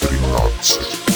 тринадцать.